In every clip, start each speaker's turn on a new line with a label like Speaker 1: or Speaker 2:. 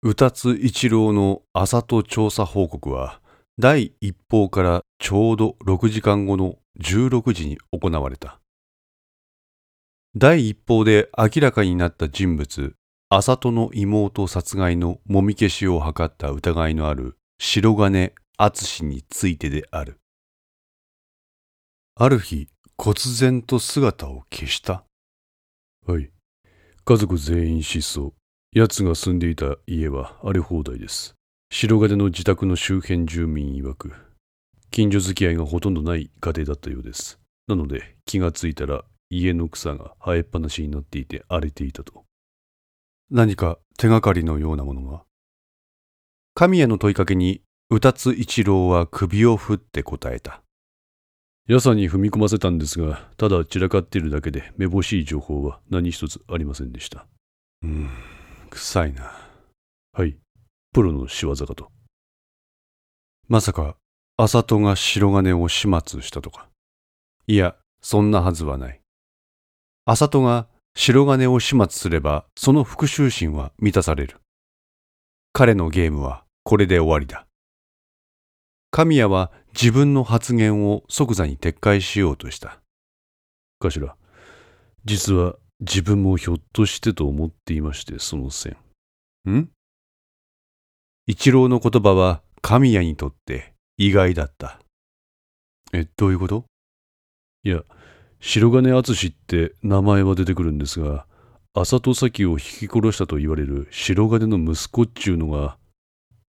Speaker 1: 宇達一郎の朝と調査報告は第一報からちょうど6時間後の16時に行われた。第一報で明らかになった人物朝との妹殺害のもみ消しを図った疑いのある白金敦についてである。ある日忽然と姿を消した
Speaker 2: はい家族全員失踪。奴が住んでいた家は荒れ放題です。白金の自宅の周辺住民曰く、近所付き合いがほとんどない家庭だったようです。なので気がついたら家の草が生えっぱなしになっていて荒れていたと。
Speaker 1: 何か手がかりのようなものは神への問いかけに、宇達一郎は首を振って答えた。
Speaker 2: やさに踏み込ませたんですが、ただ散らかっているだけでめぼしい情報は何一つありませんでした。
Speaker 1: うん。臭いな。
Speaker 2: はい、プロの仕業かと。
Speaker 1: まさか、麻戸が白金を始末したとか。いや、そんなはずはない。麻戸が白金を始末すれば、その復讐心は満たされる。彼のゲームはこれで終わりだ。神谷は自分の発言を即座に撤回しようとした。
Speaker 2: 頭、実は自分もひょっとしてと思っていまして、その線。
Speaker 1: ん？一郎の言葉は神谷にとって意外だった。え、どういうこと？
Speaker 2: いや、白金敦って名前は出てくるんですが、浅戸咲を引き殺したと言われる白金の息子っちゅうのが、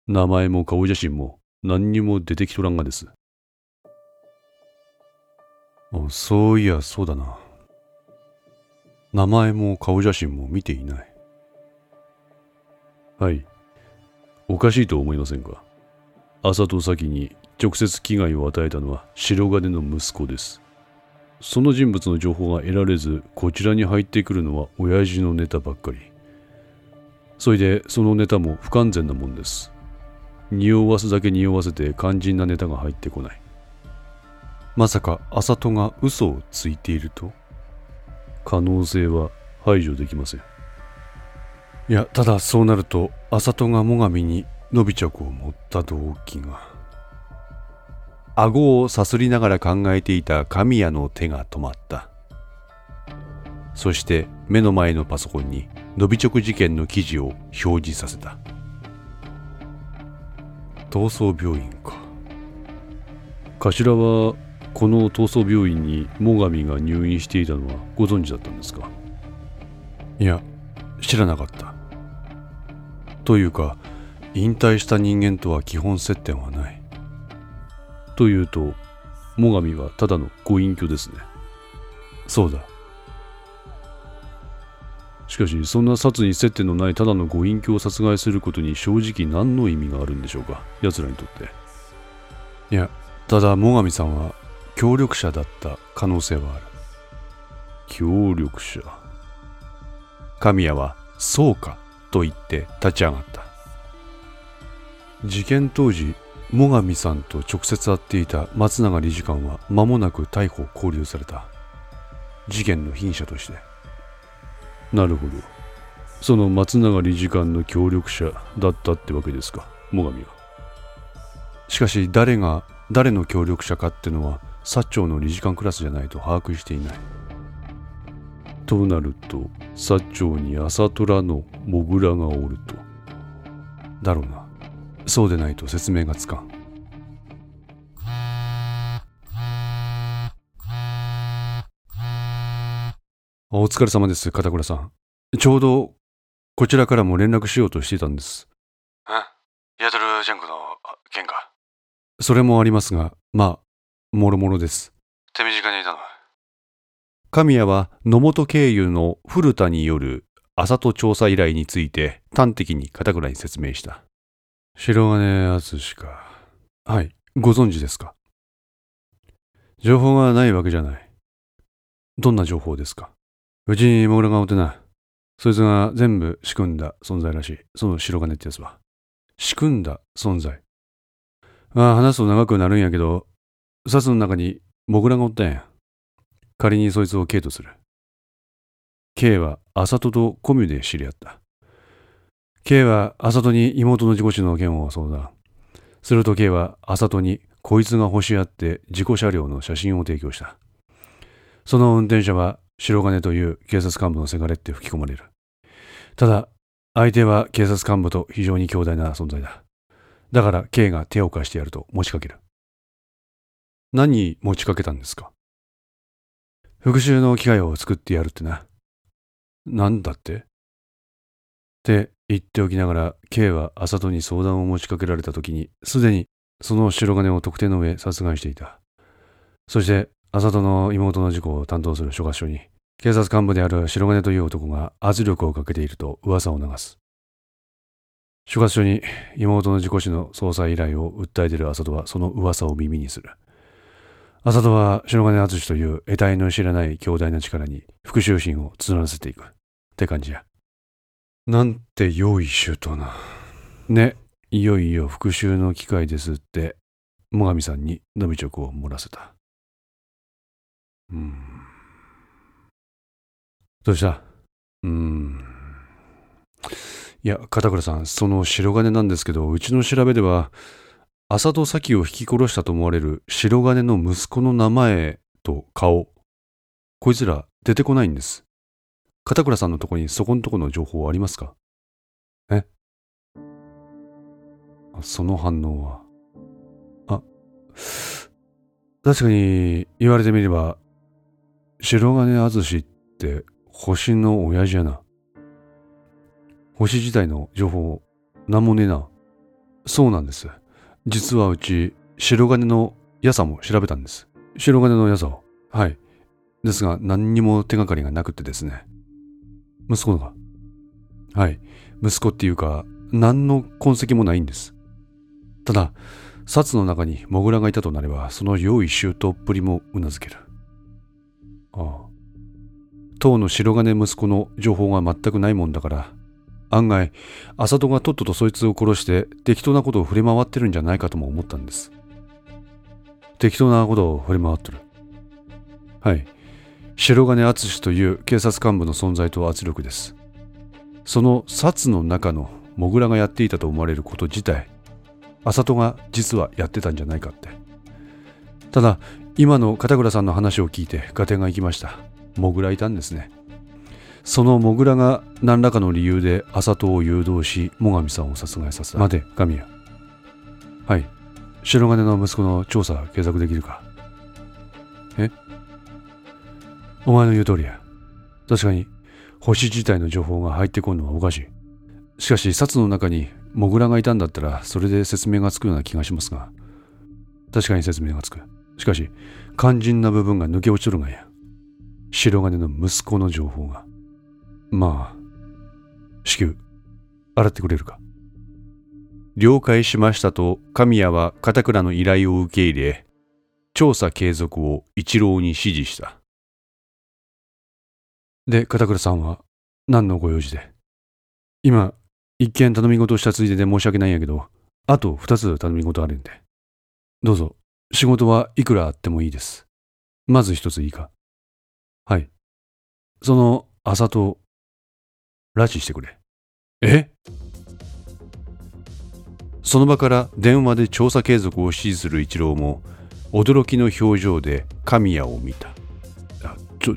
Speaker 2: 名前も顔写真も何にも出てきとらんがです。
Speaker 1: あそういや、そうだな。名前も顔写真も見ていない。
Speaker 2: はい。おかしいと思いませんか？朝と先に直接危害を与えたのは白金の息子です。その人物の情報が得られず、こちらに入ってくるのは親父のネタばっかり。それでそのネタも不完全なもんです。匂わすだけ匂わせて肝心なネタが入ってこない。
Speaker 1: まさか、あさとが嘘をついていると？
Speaker 2: 可能性は排除できません。
Speaker 1: いやただそうなると麻戸が最上に伸び着を持った動機が。顎をさすりながら考えていた神谷の手が止まった。そして目の前のパソコンに伸び直事件の記事を表示させた。逃走病院か。
Speaker 2: 頭はこの逃走病院に最上が入院していたのはご存知だったんですか？
Speaker 1: いや知らなかった。というか引退した人間とは基本接点はない。
Speaker 2: というと最上はただのご隠居ですね。
Speaker 1: そうだ。
Speaker 2: しかしそんな殺に接点のないただのご隠居を殺害することに正直何の意味があるんでしょうか？奴らにとって。
Speaker 1: いやただ最上さんは協力者だった可能性はある。
Speaker 2: 協力者。
Speaker 1: 神谷はそうかと言って立ち上がった。事件当時最上さんと直接会っていた松永理事官は間もなく逮捕拘留された。事件の被疑者として。
Speaker 2: なるほど。その松永理事官の協力者だったってわけですか最上は。
Speaker 1: しかし誰が誰の協力者かってのは薩長の理事官クラスじゃないと把握していない。
Speaker 2: となると薩長に朝虎のモグラがおると。
Speaker 1: だろうな。そうでないと説明がつかん。お疲れ様です片倉さん。ちょうどこちらからも連絡しようとしていたんです。
Speaker 3: え？ヤトルジャンクの件か？
Speaker 1: それもありますがまあもろもろです。
Speaker 3: 手短に頼む。
Speaker 1: 神谷は野本経由の古田による朝と調査依頼について端的に片倉に説明した。白金敦か。はい、ご存知ですか？情報がないわけじゃない。どんな情報ですか？うちにモグラがおってな。そいつが全部仕組んだ存在らしい。その白金ってやつは。仕組んだ存在。まあ話すと長くなるんやけど、札の中にモグラがおったんや。仮にそいつを K とする。K は浅戸とコミュで知り合った。K は浅戸に妹の事故死の件を相談。すると K は浅戸にこいつが欲し合って事故車両の写真を提供した。その運転者は白金という警察幹部のせがれって吹き込まれる。ただ、相手は警察幹部と非常に強大な存在だ。だから K が手を貸してやると持ちかける。何に持ちかけたんですか？復讐の機会を作ってやるってな。なんだって？って言っておきながら、K は浅戸に相談を持ちかけられた時に、すでにその白金を特定の上殺害していた。そして、浅戸の妹の事故を担当する諸合署に、警察幹部である白金という男が圧力をかけていると噂を流す。諸合署に妹の事故死の捜査依頼を訴えている浅戸はその噂を耳にする。浅戸は白金敦という得体の知らない強大な力に復讐心を募らせていく。って感じや。なんて用意周到な。ね、いよいよ復讐の機会ですって、最上さんに飲み直を漏らせた。うん。どうした？うん。いや、片倉さん、その白金なんですけど、うちの調べでは、浅戸咲を引き殺したと思われる白金の息子の名前と顔、こいつら出てこないんです。片倉さんのとこにそこのとこの情報ありますかえその反応は。あ、確かに言われてみれば、白金淳って星の親父やな。星自体の情報、なんもねえな。そうなんです。実はうち、白金の矢さも調べたんです。白金の矢さを。はい。ですが、何にも手がかりがなくてですね。息子のが。はい。息子っていうか、何の痕跡もないんです。ただ、札の中にモグラがいたとなれば、その用意周到っぷりもうなずける。ああ。当の白金息子の情報が全くないもんだから、案外、浅戸がとっととそいつを殺して適当なことを触れ回ってるんじゃないかとも思ったんです。適当なことを触れ回ってる。はい。白金敦という警察幹部の存在と圧力です。その札の中のモグラがやっていたと思われること自体、浅戸が実はやってたんじゃないかって。ただ、今の片倉さんの話を聞いて合点がいきました。モグラいたんですね。そのモグラが何らかの理由で浅戸を誘導し最上さんを殺害させた。待て神谷。はい。白金の息子の調査継続できるか？え？お前の言う通りや。確かに星自体の情報が入ってこんのはおかしい。しかし札の中にモグラがいたんだったらそれで説明がつくような気がしますが。確かに説明がつく。しかし肝心な部分が抜け落ちとるがや。白金の息子の情報が。まあ、至急、洗ってくれるか。
Speaker 2: 了解しましたと神谷は片倉の依頼を受け入れ、調査継続を一郎に指示した。
Speaker 1: で、片倉さんは何のご用事で？今、一見頼み事したついでで申し訳ないんやけど、あと二つ頼み事あるんで。どうぞ、仕事はいくらあってもいいです。まず一ついいか。はい。その、朝と拉致してくれ。
Speaker 2: え？その場から電話で調査継続を指示する一郎も驚きの表情で神谷を見た。
Speaker 1: あちょ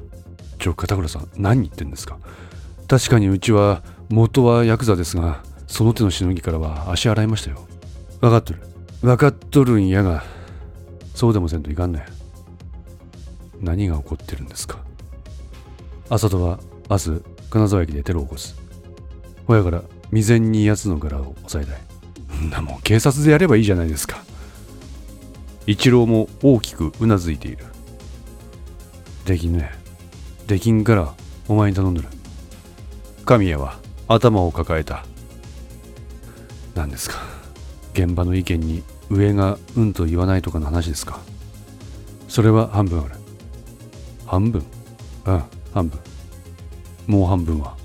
Speaker 1: ちょ片倉さん何言ってんですか？確かにうちは元はヤクザですがその手のしのぎからは足洗いましたよ。分かっとる。分かっとるんやがそうでもせんといかんね何が起こってるんですか？浅戸は明日金沢駅でテロを起こす。ほやから未然に奴の柄を抑えたい。んなもん警察でやればいいじゃないですか。
Speaker 2: 一郎も大きくうなずいている。
Speaker 1: できんね。できんからお前に頼んでる。
Speaker 2: 神谷は頭を抱えた。
Speaker 1: 何ですか。現場の意見に上がうんと言わないとかの話ですか。それは半分ある。半分ああ、半分。もう半分は。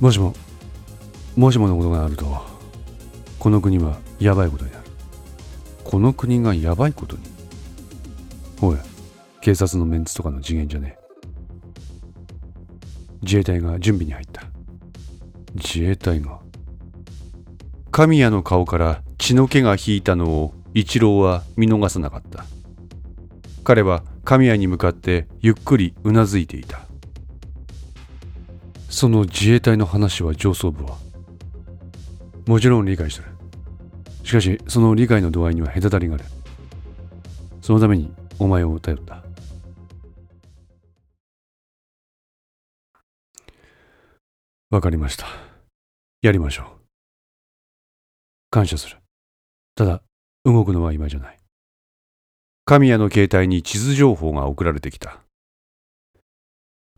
Speaker 1: もしも、もしものことがあると、この国はやばいことになる。この国がやばいことにおい、警察のメンツとかの次元じゃねえ。自衛隊が準備に入った。自衛隊が神谷の顔から血の気が引いたのを一郎は見逃さなかった彼は神谷に向かってゆっくりうなずいていたその自衛隊の話は上層部はもちろん理解してる。しかしその理解の度合いには隔たりがある。そのためにお前を頼った。わかりました。やりましょう。感謝する。ただ動くのは今じゃない。神谷の携帯に地図情報が送られてきた。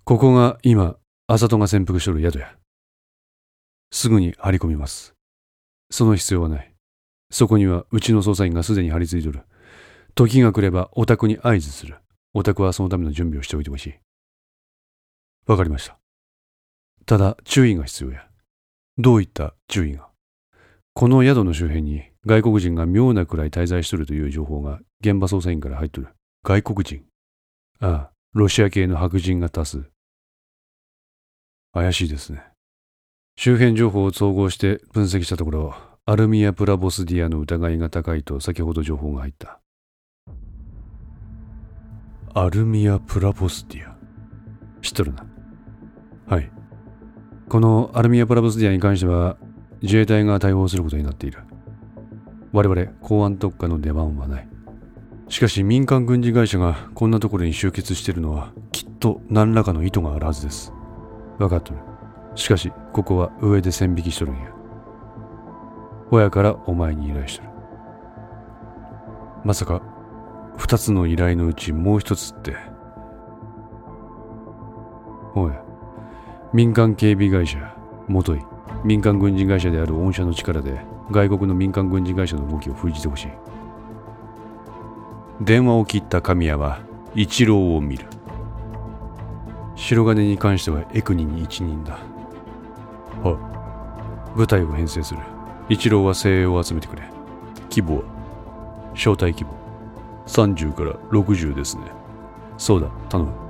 Speaker 1: ここが今あさとが潜伏しとる宿や。すぐに張り込みます。その必要はない。そこにはうちの捜査員がすでに張り付いとる。時が来ればお宅に合図する。お宅はそのための準備をしておいてほしい。わかりました。ただ注意が必要や。どういった注意が？この宿の周辺に外国人が妙なくらい滞在しとるという情報が現場捜査員から入っとる。外国人。ああ、ロシア系の白人が多数。怪しいですね。周辺情報を総合して分析したところ、アルミア・プラボスディアの疑いが高いと先ほど情報が入った。アルミア・プラボスディア？知っとるな。はい。このアルミア・プラボスディアに関しては、自衛隊が対応することになっている。我々公安特化の出番はない。しかし民間軍事会社がこんなところに集結しているのはきっと何らかの意図があるはずです。分かっとる。しかしここは上で線引きしとるんや。親からお前に依頼しとる。まさか二つの依頼のうちもう一つって。おい、民間警備会社、もとい。民間軍事会社である御社の力で外国の民間軍事会社の動きを封じてほしい電話を切った神谷は一郎を見る白金に関してはエクニに一人だ。は部隊を編成する。一郎は精鋭を集めてくれ。規模は。招待規模。30から60ですね。そうだ。頼む。